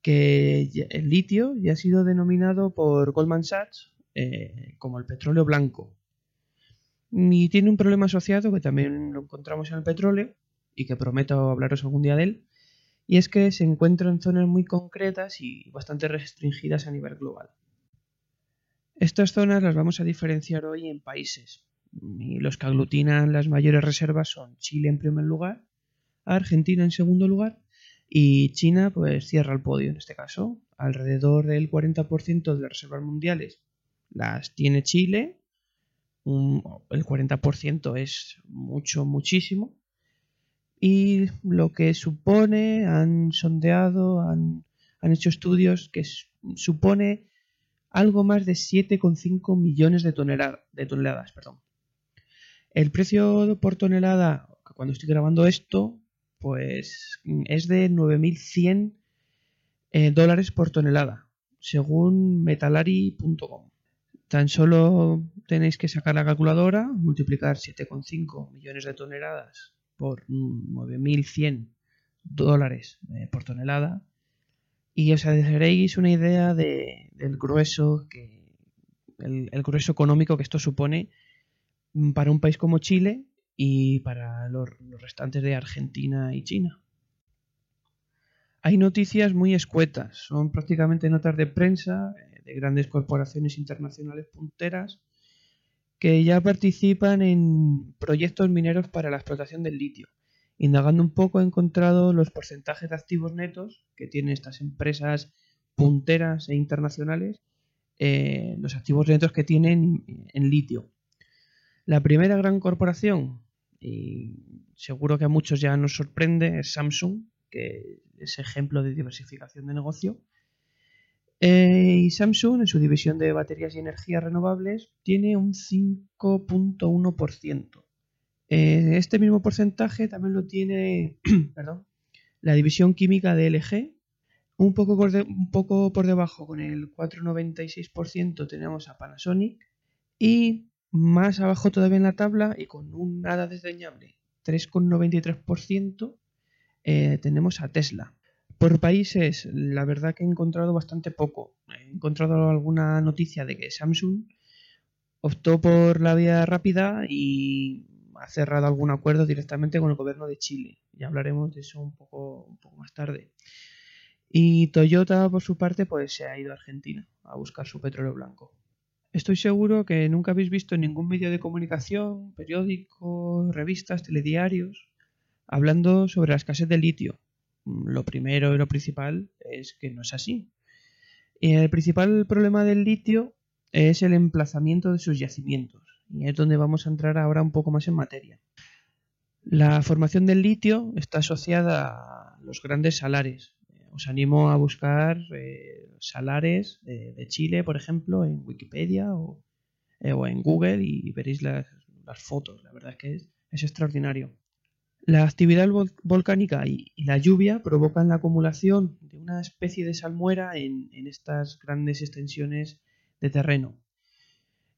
que el litio ya ha sido denominado por Goldman Sachs eh, como el petróleo blanco. Y tiene un problema asociado que también lo encontramos en el petróleo y que prometo hablaros algún día de él, y es que se encuentra en zonas muy concretas y bastante restringidas a nivel global. Estas zonas las vamos a diferenciar hoy en países. Y los que aglutinan las mayores reservas son Chile en primer lugar, Argentina en segundo lugar y China pues cierra el podio en este caso. Alrededor del 40% de las reservas mundiales las tiene Chile. El 40% es mucho, muchísimo y lo que supone, han sondeado, han, han hecho estudios que supone algo más de 7,5 millones de, de toneladas. Perdón. El precio por tonelada, cuando estoy grabando esto, pues es de 9.100 eh, dólares por tonelada, según metalari.com. Tan solo tenéis que sacar la calculadora, multiplicar 7,5 millones de toneladas por 9.100 dólares eh, por tonelada y os haréis una idea de- del grueso que el, grueso económico que esto supone mm, para un país como Chile y para los, los restantes de Argentina y China. Hay noticias muy escuetas, son prácticamente notas de prensa eh, de grandes corporaciones internacionales punteras que ya participan en proyectos mineros para la explotación del litio. Indagando un poco he encontrado los porcentajes de activos netos que tienen estas empresas punteras e internacionales, eh, los activos netos que tienen en litio. La primera gran corporación, y seguro que a muchos ya nos sorprende, es Samsung, que es ejemplo de diversificación de negocio. Eh, y Samsung, en su división de baterías y energías renovables, tiene un 5.1%. Eh, este mismo porcentaje también lo tiene perdón, la división química de LG. Un poco, por debajo, con el 4,96%, tenemos a Panasonic. Y más abajo todavía en la tabla, y con un nada desdeñable 3,93%, eh, tenemos a Tesla. Por países, la verdad que he encontrado bastante poco. He encontrado alguna noticia de que Samsung optó por la vía rápida y ha cerrado algún acuerdo directamente con el gobierno de Chile. Ya hablaremos de eso un poco, un poco más tarde. Y Toyota, por su parte, pues se ha ido a Argentina a buscar su petróleo blanco. Estoy seguro que nunca habéis visto ningún medio de comunicación, periódico, revistas, telediarios, hablando sobre la escasez de litio. Mm, Lo primero y lo principal es que no es así. El principal problema del litio es el emplazamiento de sus yacimientos. Y es donde vamos a entrar ahora un poco más en materia. La formación del litio está asociada a los grandes salares. Os animo a buscar eh, salares de, de Chile, por ejemplo, en Wikipedia o, eh, o en Google y veréis las, las fotos. La verdad es que es, es extraordinario. La actividad vol- volcánica y, la lluvia provocan la acumulación de una especie de salmuera en, estas grandes extensiones de terreno.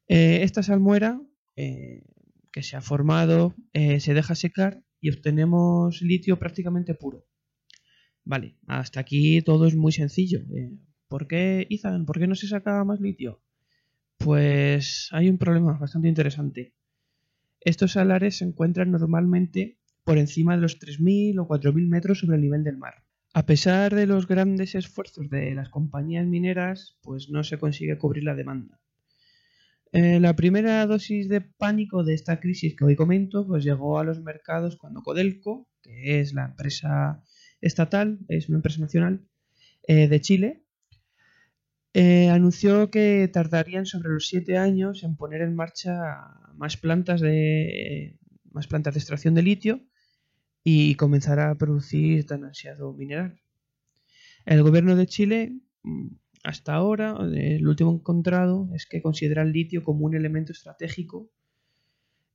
Eh, esta salmuera eh, que se ha formado eh, se deja secar y obtenemos litio prácticamente puro. Vale, hasta aquí todo es muy sencillo. ¿Por qué, Ethan? ¿Por qué no se saca más litio? Pues hay un problema bastante interesante. Estos salares se encuentran normalmente por encima de los 3.000 o 4.000 metros sobre el nivel del mar. A pesar de los grandes esfuerzos de las compañías mineras, pues no se consigue cubrir la demanda. Eh, la primera dosis de pánico de esta crisis que hoy comento, pues llegó a los mercados cuando Codelco, que es la empresa estatal, es una empresa nacional eh, de Chile, eh, anunció que tardarían sobre los siete años en poner en marcha más plantas de más plantas de extracción de litio y comenzar a producir tan ansiado mineral. El gobierno de Chile, mm, hasta ahora, lo último encontrado es que considera el litio como un elemento estratégico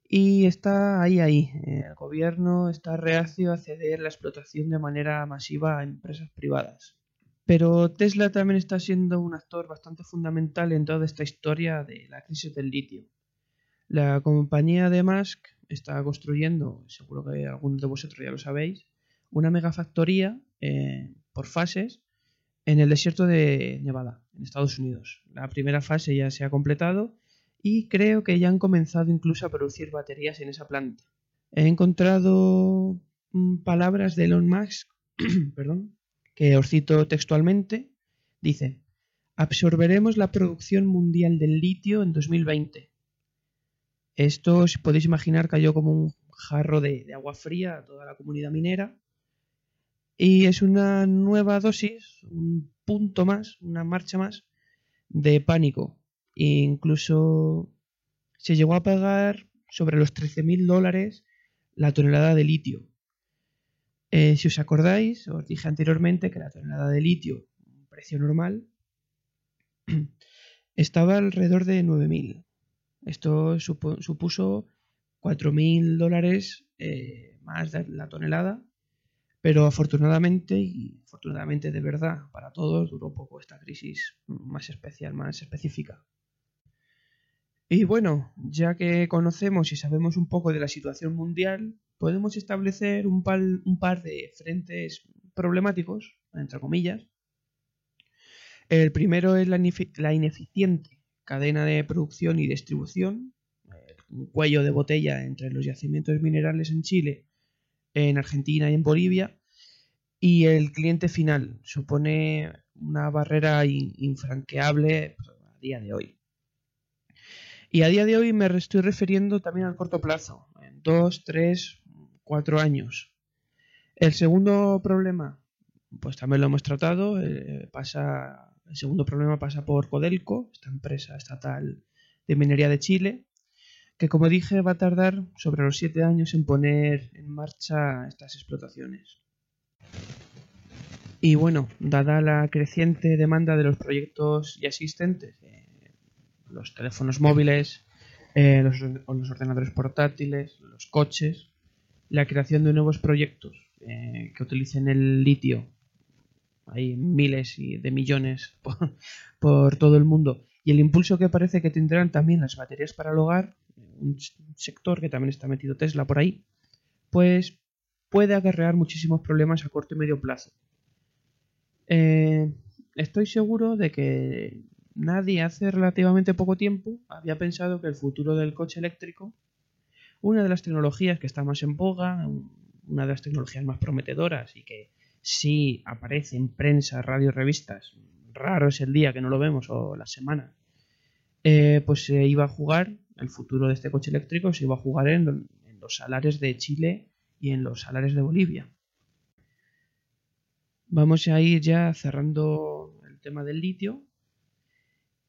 y está ahí, ahí. El gobierno está reacio a ceder la explotación de manera masiva a empresas privadas. Pero Tesla también está siendo un actor bastante fundamental en toda esta historia de la crisis del litio. La compañía de Musk está construyendo, seguro que algunos de vosotros ya lo sabéis, una megafactoría eh, por fases en el desierto de Nevada, en Estados Unidos. La primera fase ya se ha completado y creo que ya han comenzado incluso a producir baterías en esa planta. He encontrado mm, palabras de Elon Musk, que os cito textualmente. Dice, absorberemos la producción mundial del litio en 2020. Esto, si podéis imaginar, cayó como un jarro de, agua fría a toda la comunidad minera. Y es una nueva dosis, un punto más, una marcha más de pánico. E incluso se llegó a pagar sobre los 13.000 dólares la tonelada de litio. Eh, si os acordáis, os dije anteriormente que la tonelada de litio, un precio normal, estaba alrededor de 9.000. Esto supuso 4.000 dólares eh, más de la tonelada Pero afortunadamente, y afortunadamente de verdad para todos, duró poco esta crisis más especial, más específica. Y bueno, ya que conocemos y sabemos un poco de la situación mundial, podemos establecer un par, de frentes problemáticos, entre comillas. El primero es la ineficiente cadena de producción y distribución, eh, un cuello de botella entre los yacimientos minerales en Chile, en Argentina y en Bolivia, y el cliente final supone una barrera in- infranqueable pues, a día de hoy. Y a día de hoy me estoy refiriendo también al corto plazo, en dos, tres, cuatro años. El segundo problema, pues también lo hemos tratado, eh, pasa, el segundo problema pasa por Codelco, esta empresa estatal de minería de Chile, que como dije va a tardar sobre los siete años en poner en marcha estas explotaciones. Y bueno, dada la creciente demanda de los proyectos ya existentes, eh, los teléfonos móviles, eh, los, ordenadores portátiles, los coches, la creación de nuevos proyectos eh, que utilicen el litio, hay miles y de millones por, todo el mundo, y el impulso que parece que tendrán también las baterías para el hogar, un sector que también está metido Tesla por ahí, pues puede acarrear muchísimos problemas a corto y medio plazo. Eh, estoy seguro de que nadie hace relativamente poco tiempo había pensado que el futuro del coche eléctrico, una de las tecnologías que está más en boga, una de las tecnologías más prometedoras y que sí aparece en prensa, radio, revistas, raro es el día que no lo vemos o la semana, eh, pues se iba a jugar, el futuro de este coche eléctrico se iba a jugar en, los salares de Chile y en los salares de Bolivia. Vamos a ir ya cerrando el tema del litio.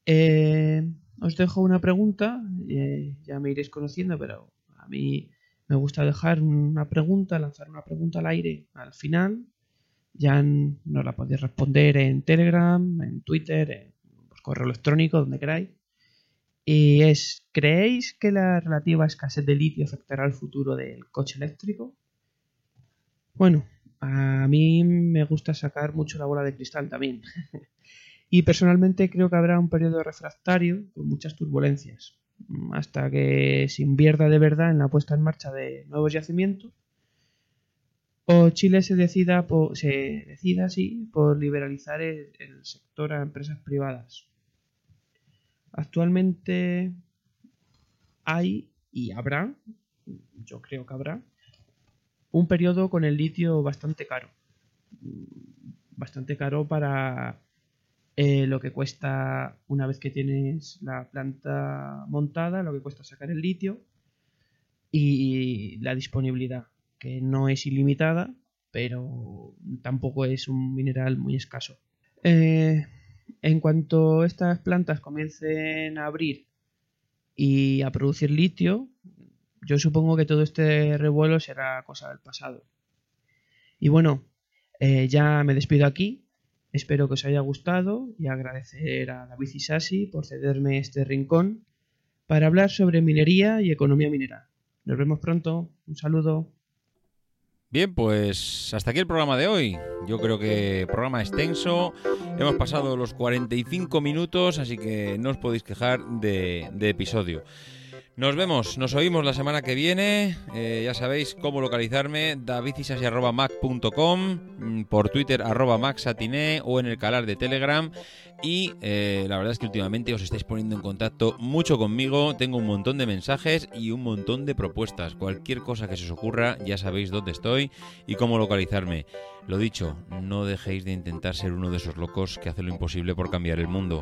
Eh, os dejo una pregunta, eh, ya me iréis conociendo, pero a mí me gusta dejar una pregunta, lanzar una pregunta al aire al final. Ya n- nos la podéis responder en Telegram, en Twitter, en correo electrónico, donde queráis. Y es, ¿creéis que la relativa escasez de litio afectará el futuro del coche eléctrico? Bueno, a mí me gusta sacar mucho la bola de cristal también. y personalmente creo que habrá un periodo refractario con muchas turbulencias, hasta que se invierta de verdad en la puesta en marcha de nuevos yacimientos o Chile se decida por, se decida sí, por liberalizar el, sector a empresas privadas. Actualmente hay y habrá, yo creo que habrá, un periodo con el litio bastante caro. Bastante caro para eh, lo que cuesta una vez que tienes la planta montada, lo que cuesta sacar el litio y la disponibilidad, que no es ilimitada, pero tampoco es un mineral muy escaso. Eh, en cuanto estas plantas comiencen a abrir y a producir litio, yo supongo que todo este revuelo será cosa del pasado. Y bueno, eh, ya me despido aquí. Espero que os haya gustado y agradecer a David Isasi por cederme este rincón para hablar sobre minería y economía minera. Nos vemos pronto. Un saludo. Bien, pues hasta aquí el programa de hoy. Yo creo que programa extenso. Hemos pasado los 45 minutos, así que no os podéis quejar de, de episodio. Nos vemos, nos oímos la semana que viene. Eh, ya sabéis cómo localizarme: davidisasi.mac.com, mm, por Twitter arroba maxatiné o en el canal de Telegram. Y eh, la verdad es que últimamente os estáis poniendo en contacto mucho conmigo. Tengo un montón de mensajes y un montón de propuestas. Cualquier cosa que se os ocurra, ya sabéis dónde estoy y cómo localizarme. Lo dicho, no dejéis de intentar ser uno de esos locos que hace lo imposible por cambiar el mundo.